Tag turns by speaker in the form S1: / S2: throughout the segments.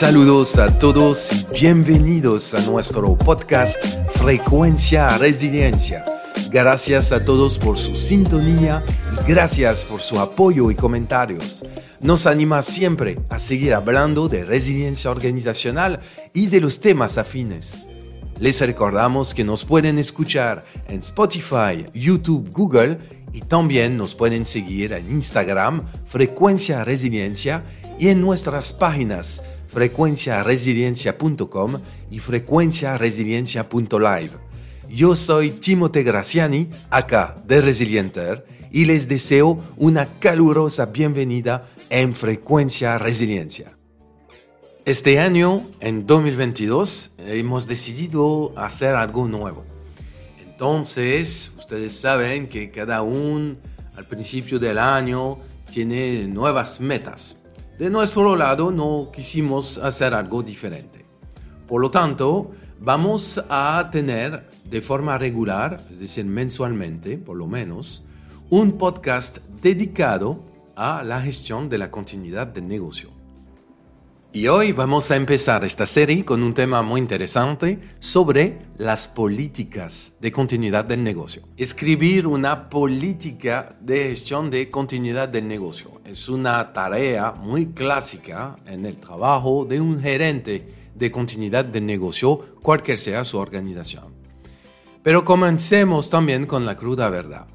S1: Saludos a todos y bienvenidos a nuestro podcast Frecuencia Resiliencia. Gracias a todos por su sintonía gracias por su apoyo y comentarios. Nos anima siempre a seguir hablando de resiliencia organizacional y de los temas afines. Les recordamos que nos pueden escuchar en Spotify, YouTube, Google y también nos pueden seguir en Instagram, Frecuencia Resiliencia y en nuestras páginas frecuenciaresiliencia.com y frecuenciaresiliencia.live. Yo soy Timote Graciani, acá de Resilienter, y les deseo una calurosa bienvenida en Frecuencia Resiliencia. Este año, en 2022, hemos decidido hacer algo nuevo. Entonces, ustedes saben que cada uno al principio del año tiene nuevas metas. De nuestro lado no quisimos hacer algo diferente. Por lo tanto, vamos a tener de forma regular, es decir, mensualmente por lo menos, un podcast dedicado a la gestión de la continuidad del negocio. Y hoy vamos a empezar esta serie con un tema muy interesante sobre las políticas de continuidad del negocio. Escribir una política de gestión de continuidad del negocio es una tarea muy clásica en el trabajo de un gerente de continuidad del negocio, cualquier sea su organización. Pero comencemos también con la cruda verdad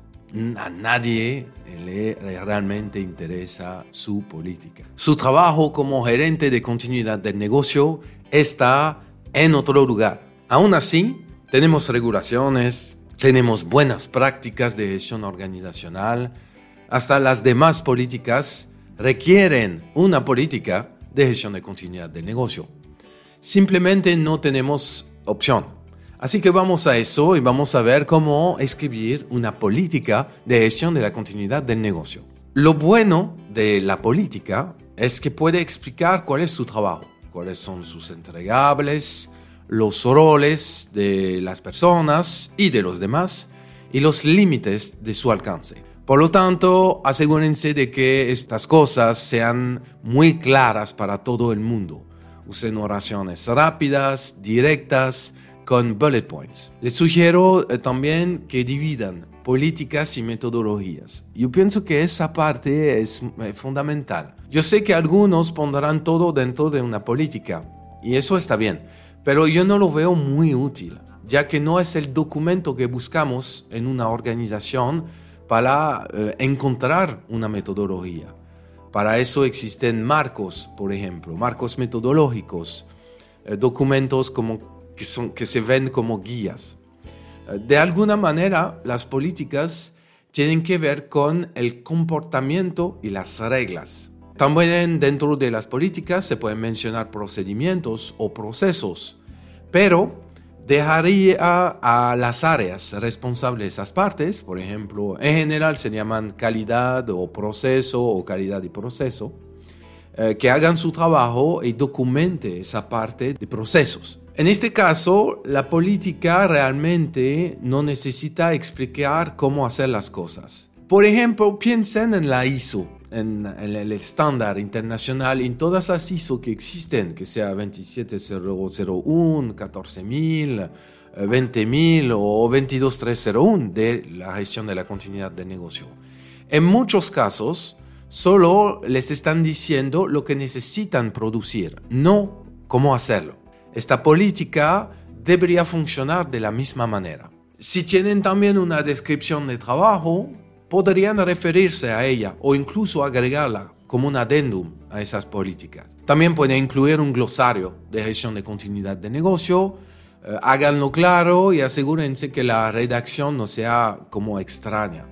S1: a nadie le realmente interesa su política. Su trabajo como gerente de continuidad del negocio está en otro lugar. Aún así, tenemos regulaciones, tenemos buenas prácticas de gestión organizacional, hasta las demás políticas requieren una política de gestión de continuidad del negocio. Simplemente no tenemos opción. Así que vamos a eso y vamos a ver cómo escribir una política de gestión de la continuidad del negocio. Lo bueno de la política es que puede explicar cuál es su trabajo, cuáles son sus entregables, los roles de las personas y de los demás y los límites de su alcance. Por lo tanto, asegúrense de que estas cosas sean muy claras para todo el mundo. Usen oraciones rápidas, directas, con bullet points. Les sugiero eh, también que dividan políticas y metodologías. Yo pienso que esa parte es eh, fundamental. Yo sé que algunos pondrán todo dentro de una política y eso está bien, pero yo no lo veo muy útil, ya que no es el documento que buscamos en una organización para eh, encontrar una metodología. Para eso existen marcos, por ejemplo, marcos metodológicos, documentos como que, son, que se ven como guías. Eh, de alguna manera, las políticas tienen que ver con el comportamiento y las reglas. También dentro de las políticas se pueden mencionar procedimientos o procesos, pero dejaría a las áreas responsables esas partes, por ejemplo, en general se llaman calidad o proceso o calidad y proceso, eh, que hagan su trabajo y documente esa parte de procesos. En este caso, la política realmente no necesita explicar cómo hacer las cosas. Por ejemplo, piensen en la ISO, en, el estándar internacional, en todas las ISO que existen, que sea 27001, 14000, 20000 o 22301 de la gestión de la continuidad de negocio. En muchos casos, solo les están diciendo lo que necesitan producir, no cómo hacerlo. Esta política debería funcionar de la misma manera. Si tienen también una descripción de trabajo, podrían referirse a ella o incluso agregarla como un adendum a esas políticas. También pueden incluir un glosario de gestión de continuidad de negocio. Eh, háganlo claro y asegúrense que la redacción no sea como extraña.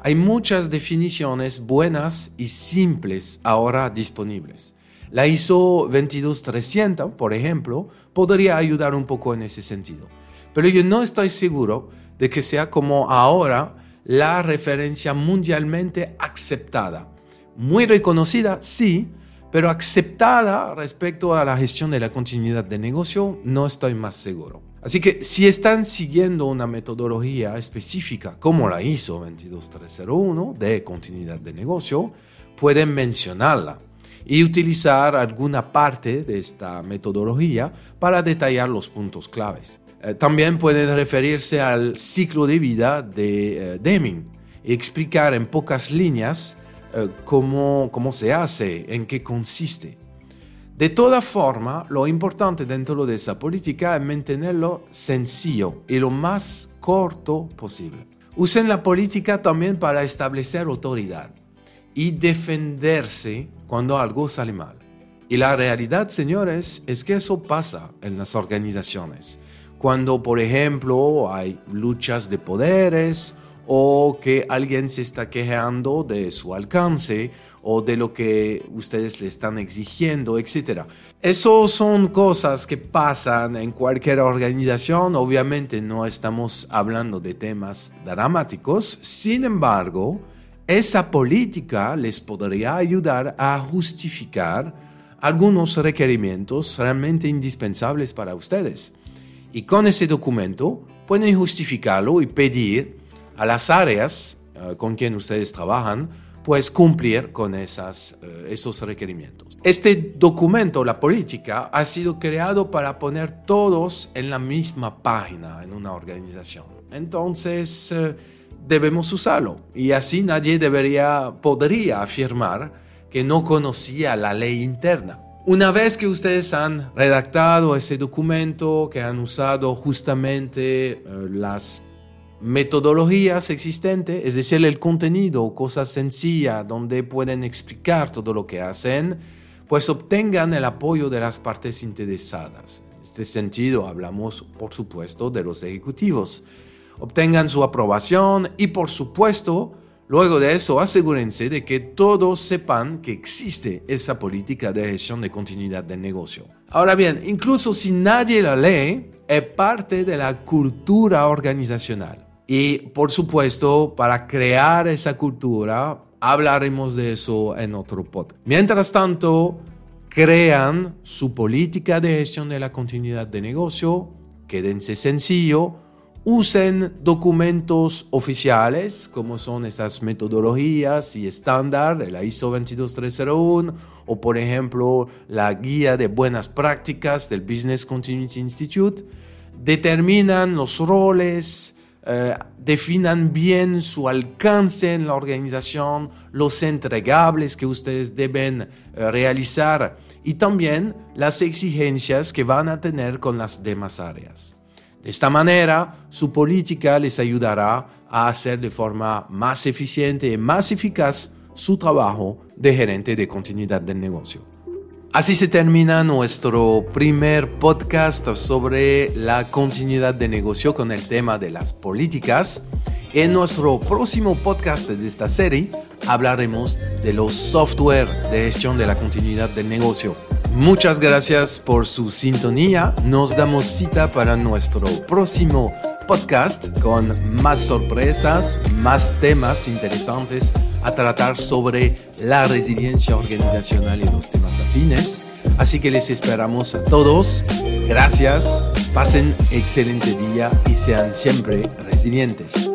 S1: Hay muchas definiciones buenas y simples ahora disponibles. La ISO 22300, por ejemplo, podría ayudar un poco en ese sentido. Pero yo no estoy seguro de que sea como ahora la referencia mundialmente aceptada. Muy reconocida, sí, pero aceptada respecto a la gestión de la continuidad de negocio, no estoy más seguro. Así que si están siguiendo una metodología específica como la ISO 22301 de continuidad de negocio, pueden mencionarla y utilizar alguna parte de esta metodología para detallar los puntos claves. Eh, también pueden referirse al ciclo de vida de eh, Deming y explicar en pocas líneas eh, cómo, cómo se hace, en qué consiste. De toda forma, lo importante dentro de esa política es mantenerlo sencillo y lo más corto posible. Usen la política también para establecer autoridad y defenderse cuando algo sale mal. Y la realidad, señores, es que eso pasa en las organizaciones. Cuando, por ejemplo, hay luchas de poderes o que alguien se está quejando de su alcance o de lo que ustedes le están exigiendo, etc. Eso son cosas que pasan en cualquier organización. Obviamente no estamos hablando de temas dramáticos. Sin embargo, esa política les podría ayudar a justificar algunos requerimientos realmente indispensables para ustedes. Y con ese documento pueden justificarlo y pedir a las áreas eh, con quien ustedes trabajan pues cumplir con esas, eh, esos requerimientos. Este documento, la política, ha sido creado para poner todos en la misma página en una organización. Entonces, eh, debemos usarlo y así nadie debería, podría afirmar que no conocía la ley interna. Una vez que ustedes han redactado ese documento, que han usado justamente eh, las metodologías existentes, es decir, el contenido, cosas sencillas donde pueden explicar todo lo que hacen, pues obtengan el apoyo de las partes interesadas. En este sentido, hablamos, por supuesto, de los ejecutivos. Obtengan su aprobación y, por supuesto, luego de eso, asegúrense de que todos sepan que existe esa política de gestión de continuidad del negocio. Ahora bien, incluso si nadie la lee, es parte de la cultura organizacional. Y por supuesto, para crear esa cultura, hablaremos de eso en otro podcast. Mientras tanto, crean su política de gestión de la continuidad de negocio, quédense sencillo, usen documentos oficiales como son esas metodologías y estándar de la ISO 22301 o por ejemplo la guía de buenas prácticas del Business Continuity Institute. Determinan los roles, eh, definan bien su alcance en la organización, los entregables que ustedes deben eh, realizar y también las exigencias que van a tener con las demás áreas. De esta manera, su política les ayudará a hacer de forma más eficiente y más eficaz su trabajo de gerente de continuidad del negocio. Así se termina nuestro primer podcast sobre la continuidad de negocio con el tema de las políticas. En nuestro próximo podcast de esta serie hablaremos de los software de gestión de la continuidad del negocio. Muchas gracias por su sintonía. Nos damos cita para nuestro próximo podcast con más sorpresas, más temas interesantes a tratar sobre la resiliencia organizacional y los temas afines. Así que les esperamos a todos. Gracias, pasen excelente día y sean siempre resilientes.